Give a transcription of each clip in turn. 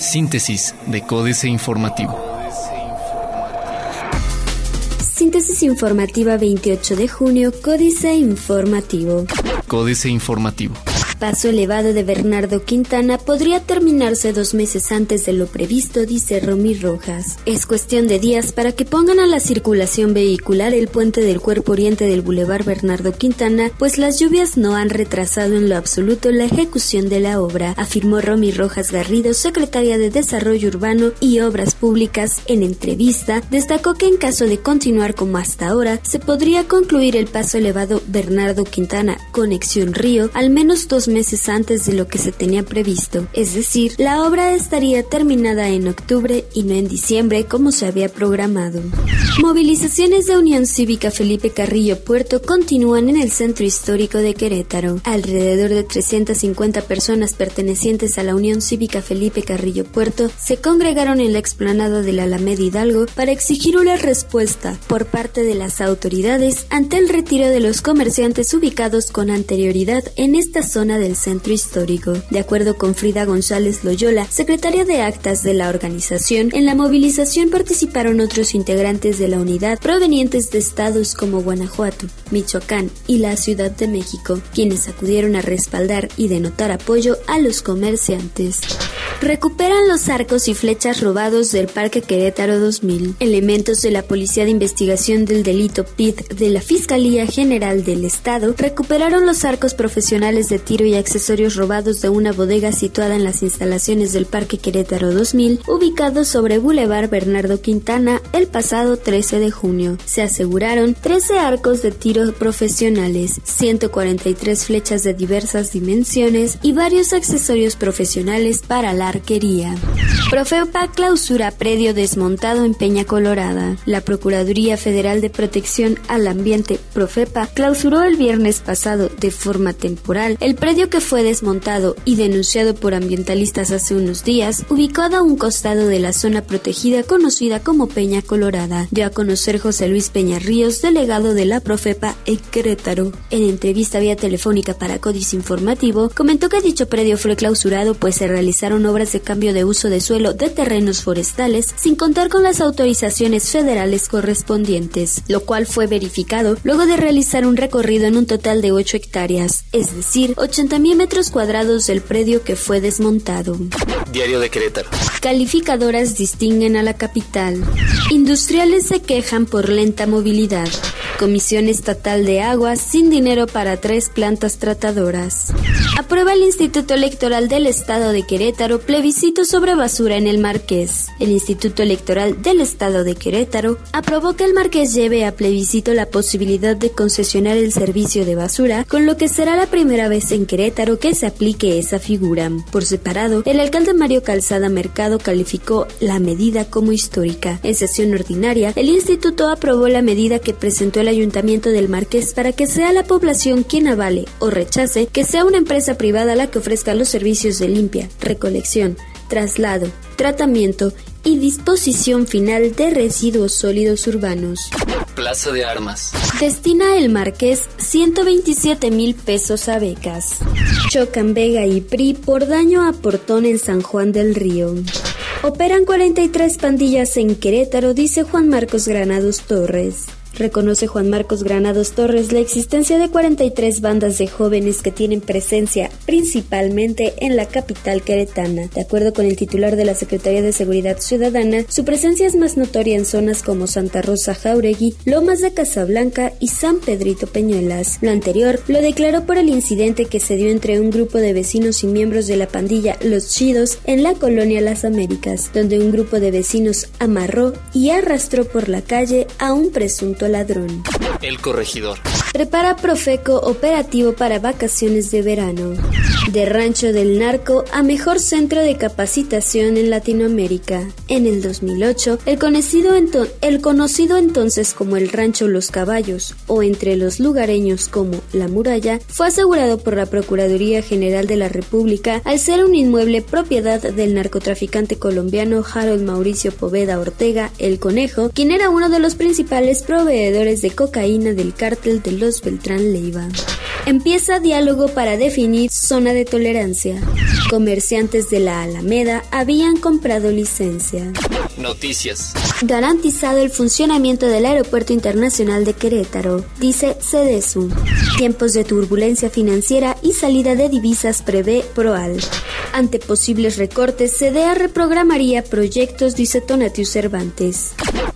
Síntesis de Códice Informativo. Síntesis informativa 28 de junio, Códice Informativo. Códice Informativo paso elevado de Bernardo Quintana podría terminarse dos meses antes de lo previsto, dice Romy Rojas. Es cuestión de días para que pongan a la circulación vehicular el puente del cuerpo oriente del Boulevard Bernardo Quintana, pues las lluvias no han retrasado en lo absoluto la ejecución de la obra, afirmó Romy Rojas Garrido, secretaria de Desarrollo Urbano y Obras Públicas. En entrevista, destacó que en caso de continuar como hasta ahora, se podría concluir el paso elevado Bernardo Quintana, conexión Río, al menos dos meses antes de lo que se tenía previsto, es decir, la obra estaría terminada en octubre y no en diciembre como se había programado. Movilizaciones de Unión Cívica Felipe Carrillo Puerto continúan en el centro histórico de Querétaro. Alrededor de 350 personas pertenecientes a la Unión Cívica Felipe Carrillo Puerto se congregaron en la explanada de la Alameda Hidalgo para exigir una respuesta por parte de las autoridades ante el retiro de los comerciantes ubicados con anterioridad en esta zona del centro histórico. De acuerdo con Frida González Loyola, secretaria de actas de la organización, en la movilización participaron otros integrantes de la unidad provenientes de estados como Guanajuato, Michoacán y la Ciudad de México, quienes acudieron a respaldar y denotar apoyo a los comerciantes. Recuperan los arcos y flechas robados del Parque Querétaro 2000. Elementos de la Policía de Investigación del Delito PID de la Fiscalía General del Estado recuperaron los arcos profesionales de tiro y accesorios robados de una bodega situada en las instalaciones del Parque Querétaro 2000, ubicado sobre Boulevard Bernardo Quintana el pasado 13 de junio. Se aseguraron 13 arcos de tiro profesionales, 143 flechas de diversas dimensiones y varios accesorios profesionales para la arquería. Profepa clausura predio desmontado en Peña Colorada. La Procuraduría Federal de Protección al Ambiente, Profepa, clausuró el viernes pasado de forma temporal el predio que fue desmontado y denunciado por ambientalistas hace unos días, ubicado a un costado de la zona protegida conocida como Peña Colorada, dio a conocer José Luis Peña Ríos, delegado de la Profepa en Querétaro. En entrevista vía telefónica para Códice Informativo, comentó que dicho predio fue clausurado pues se realizaron obras de cambio de uso de suelo de terrenos forestales sin contar con las autorizaciones federales correspondientes, lo cual fue verificado luego de realizar un recorrido en un total de 8 hectáreas, es decir, 80.000 metros cuadrados del predio que fue desmontado. Diario de Querétaro. Calificadoras distinguen a la capital. Industriales se quejan por lenta movilidad. Comisión Estatal de Agua sin dinero para tres plantas tratadoras. Aprueba el Instituto Electoral del Estado de Querétaro plebiscito sobre basura en el Marqués. El Instituto Electoral del Estado de Querétaro aprobó que el Marqués lleve a plebiscito la posibilidad de concesionar el servicio de basura, con lo que será la primera vez en Querétaro que se aplique esa figura. Por separado, el alcalde Mario Calzada Mercado calificó la medida como histórica. En sesión ordinaria, el instituto aprobó la medida que presentó el ayuntamiento del Marqués para que sea la población quien avale o rechace que sea una empresa privada la que ofrezca los servicios de limpia, recolección, traslado, tratamiento y disposición final de residuos sólidos urbanos. Plaza de Armas. Destina el Marqués 127 mil pesos a becas. Chocan Vega y PRI por daño a portón en San Juan del Río. Operan 43 pandillas en Querétaro, dice Juan Marcos Granados Torres. Reconoce Juan Marcos Granados Torres la existencia de 43 bandas de jóvenes que tienen presencia principalmente en la capital queretana. De acuerdo con el titular de la Secretaría de Seguridad Ciudadana, su presencia es más notoria en zonas como Santa Rosa Jauregui, Lomas de Casablanca y San Pedrito Peñuelas. Lo anterior lo declaró por el incidente que se dio entre un grupo de vecinos y miembros de la pandilla Los Chidos en la colonia Las Américas, donde un grupo de vecinos amarró y arrastró por la calle a un presunto ladrón. El corregidor. Prepara Profeco operativo para vacaciones de verano. De Rancho del Narco a mejor centro de capacitación en Latinoamérica. En el 2008, el conocido, entonces como el Rancho Los Caballos, o entre los lugareños como La Muralla, fue asegurado por la Procuraduría General de la República al ser un inmueble propiedad del narcotraficante colombiano Harold Mauricio Poveda Ortega, el Conejo, quien era uno de los principales proveedores de cocaína del cártel de los Beltrán Leiva. Empieza diálogo para definir zona de tolerancia. Comerciantes de la Alameda habían comprado licencia. Noticias. Garantizado el funcionamiento del Aeropuerto Internacional de Querétaro, dice CEDESU. Tiempos de turbulencia financiera y salida de divisas prevé Proal. Ante posibles recortes, CDA reprogramaría proyectos, dice Tonatiuh Cervantes.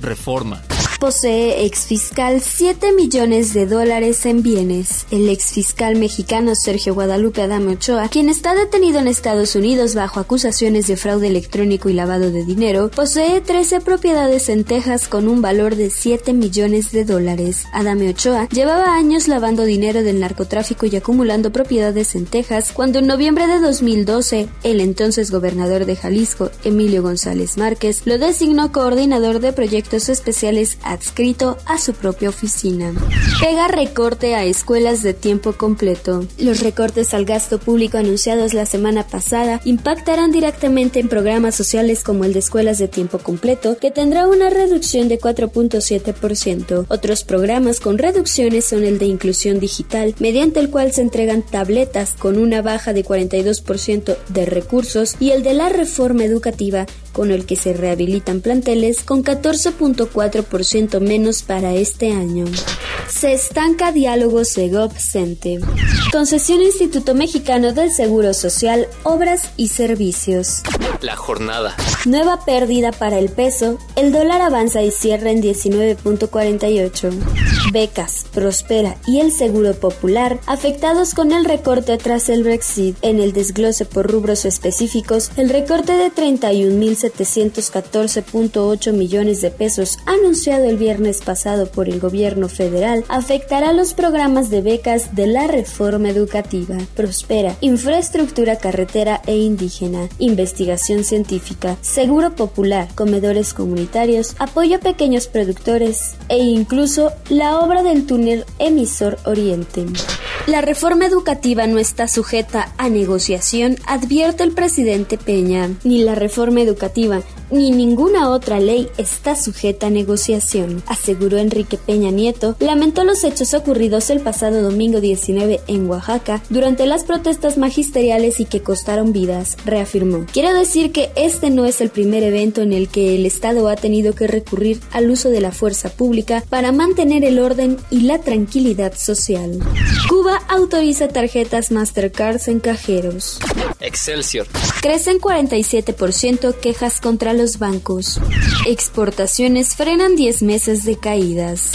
Reforma. Posee exfiscal 7 millones de dólares en bienes. El exfiscal mexicano Sergio Guadalupe Adame Ochoa, quien está detenido en Estados Unidos bajo acusaciones de fraude electrónico y lavado de dinero, posee 13 propiedades en Texas con un valor de 7 millones de dólares. Adame Ochoa llevaba años lavando dinero del narcotráfico y acumulando propiedades en Texas cuando en noviembre de 2012 el entonces gobernador de Jalisco, Emilio González Márquez, lo designó coordinador de proyectos especiales adscrito a su propia oficina. Pega recorte a escuelas de tiempo completo. Los recortes al gasto público anunciados la semana pasada impactarán directamente en programas sociales como el de escuelas de tiempo completo, que tendrá una reducción de 4.7%. Otros programas con reducciones son el de inclusión digital, mediante el cual se entregan tabletas con una baja de 42% de recursos, y el de la reforma educativa, con el que se rehabilitan planteles con 14.4% menos para este año. Se estanca diálogo Segov-Cente. Concesión Instituto Mexicano del Seguro Social, Obras y Servicios. La jornada. Nueva pérdida para el peso, el dólar avanza y cierra en 19.48. Becas, Prospera y el Seguro Popular afectados con el recorte tras el Brexit. En el desglose por rubros específicos, el recorte de 31.714.8 millones de pesos anunciado el viernes pasado por el gobierno federal afectará los programas de becas de la reforma educativa. Prospera, infraestructura carretera e indígena, investigación científica, seguro popular, comedores comunitarios, apoyo a pequeños productores e incluso la obra del túnel emisor Oriente. La reforma educativa no está sujeta a negociación, advierte el presidente Peña. Ni la reforma educativa ni ninguna otra ley está sujeta a negociación, aseguró Enrique Peña Nieto. Lamentó los hechos ocurridos el pasado domingo 19 en Oaxaca durante las protestas magisteriales y que costaron vidas, reafirmó. Quiero decir que este no es el primer evento en el que el Estado ha tenido que recurrir al uso de la fuerza pública para mantener el orden y la tranquilidad social. Cuba autoriza tarjetas Mastercard en cajeros. Excelsior. Crecen 47% quejas contra los bancos. Exportaciones frenan 10 meses de caídas.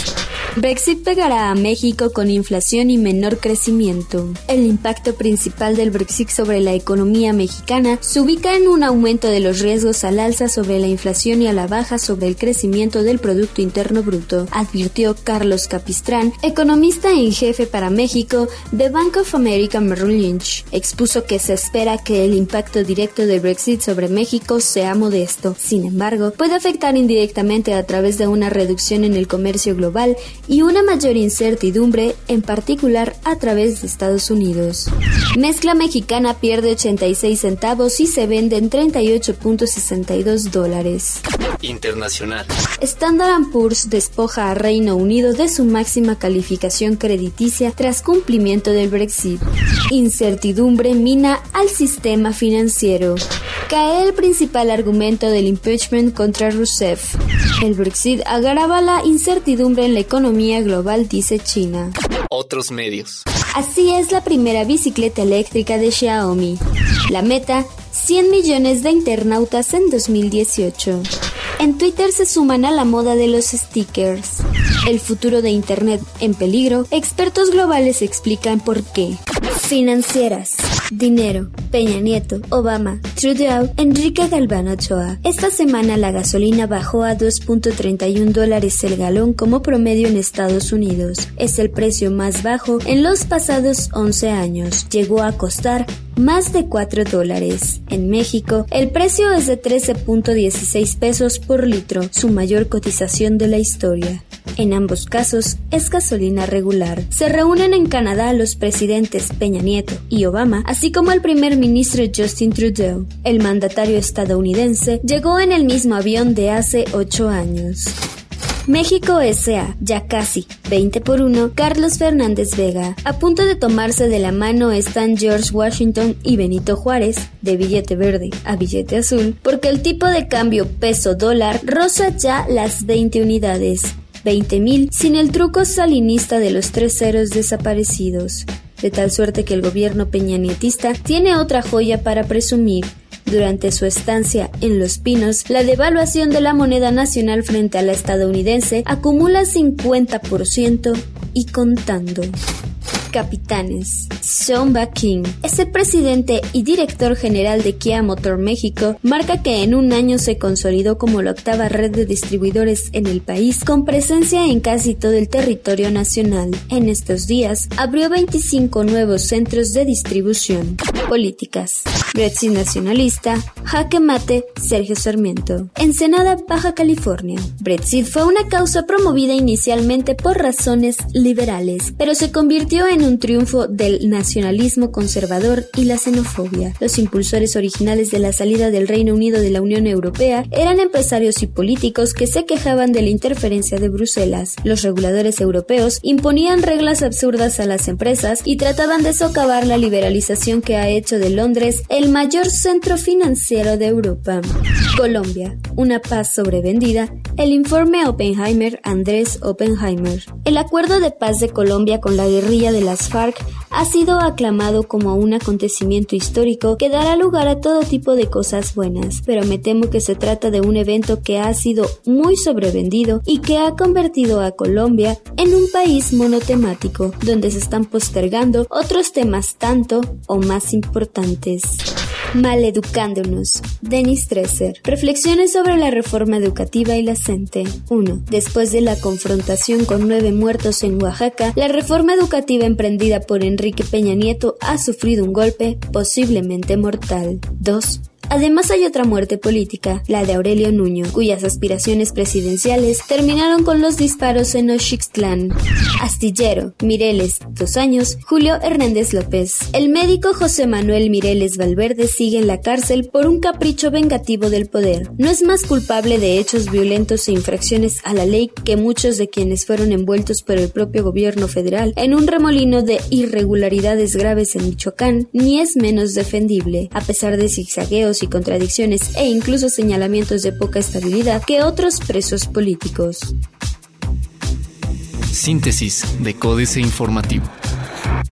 Brexit pegará a México con inflación y menor crecimiento. El impacto principal del Brexit sobre la economía mexicana se ubica en un aumento de los riesgos al alza sobre la inflación y a la baja sobre el crecimiento del Producto Interno Bruto, advirtió Carlos Capistrán, economista en jefe para México de Bank of America Merrill Lynch. Expuso que se espera que el impacto directo del Brexit sobre México sea modesto. Sin embargo, puede afectar indirectamente a través de una reducción en el comercio global y una mayor incertidumbre, en particular a través de Estados Unidos. Mezcla mexicana pierde 86 centavos y se vende en 38.62 dólares. Internacional. Standard Poor's despoja a Reino Unido de su máxima calificación crediticia tras cumplimiento del Brexit. Incertidumbre mina al sistema financiero. Cae el principal argumento del impeachment contra Rousseff. El Brexit agrava la incertidumbre en la economía global, dice China. Otros medios. Así es la primera bicicleta eléctrica de Xiaomi. La meta, 100 millones de internautas en 2018. En Twitter se suman a la moda de los stickers. El futuro de Internet en peligro, expertos globales explican por qué. Financieras. Dinero. Peña Nieto, Obama, Trudeau, Enrique Galván Ochoa. Esta semana la gasolina bajó a 2.31 dólares el galón como promedio en Estados Unidos. Es el precio más bajo en los pasados 11 años. Llegó a costar más de 4 dólares. En México, el precio es de 13.16 pesos por litro, su mayor cotización de la historia. En ambos casos, es gasolina regular. Se reúnen en Canadá los presidentes Peña Nieto y Obama, así como el primer ministro Justin Trudeau. El mandatario estadounidense llegó en el mismo avión de hace ocho años. México S.A. Ya casi, 20 por 1, Carlos Fernández Vega. A punto de tomarse de la mano están George Washington y Benito Juárez, de billete verde a billete azul, porque el tipo de cambio peso-dólar roza ya las 20 unidades. 20.000 sin el truco salinista de los tres ceros desaparecidos. De tal suerte que el gobierno peñanietista tiene otra joya para presumir, durante su estancia en Los Pinos, la devaluación de la moneda nacional frente a la estadounidense acumula 50% y contando capitanes. Sean King es el presidente y director general de Kia Motor México, marca que en un año se consolidó como la octava red de distribuidores en el país, con presencia en casi todo el territorio nacional. En estos días, abrió 25 nuevos centros de distribución. Políticas. Brexit nacionalista, jaque mate, Sergio Sarmiento. Ensenada, Baja California. Brexit fue una causa promovida inicialmente por razones liberales, pero se convirtió en un triunfo del nacionalismo conservador y la xenofobia. Los impulsores originales de la salida del Reino Unido de la Unión Europea eran empresarios y políticos que se quejaban de la interferencia de Bruselas. Los reguladores europeos imponían reglas absurdas a las empresas y trataban de socavar la liberalización que ha hecho de Londres el mayor centro financiero de Europa. Colombia, una paz sobrevendida. El informe Oppenheimer Andrés Oppenheimer. El acuerdo de paz de Colombia con la guerrilla de las FARC ha sido aclamado como un acontecimiento histórico que dará lugar a todo tipo de cosas buenas, pero me temo que se trata de un evento que ha sido muy sobrevendido y que ha convertido a Colombia en un país monotemático, donde se están postergando otros temas tanto o más importantes. Maleducándonos. Denis Tresser. Reflexiones sobre la reforma educativa y la CENTE. 1. Después de la confrontación con nueve muertos en Oaxaca, la reforma educativa emprendida por Enrique Peña Nieto ha sufrido un golpe posiblemente mortal. 2. Además hay otra muerte política, la de Aurelio Nuño, cuyas aspiraciones presidenciales terminaron con los disparos en Oxixtlán. Astillero, Mireles, dos años, Julio Hernández López. El médico José Manuel Mireles Valverde sigue en la cárcel por un capricho vengativo del poder. No es más culpable de hechos violentos e infracciones a la ley que muchos de quienes fueron envueltos por el propio gobierno federal en un remolino de irregularidades graves en Michoacán, ni es menos defendible, a pesar de zigzagueos y contradicciones e incluso señalamientos de poca estabilidad que otros presos políticos. Síntesis de Códice Informativo.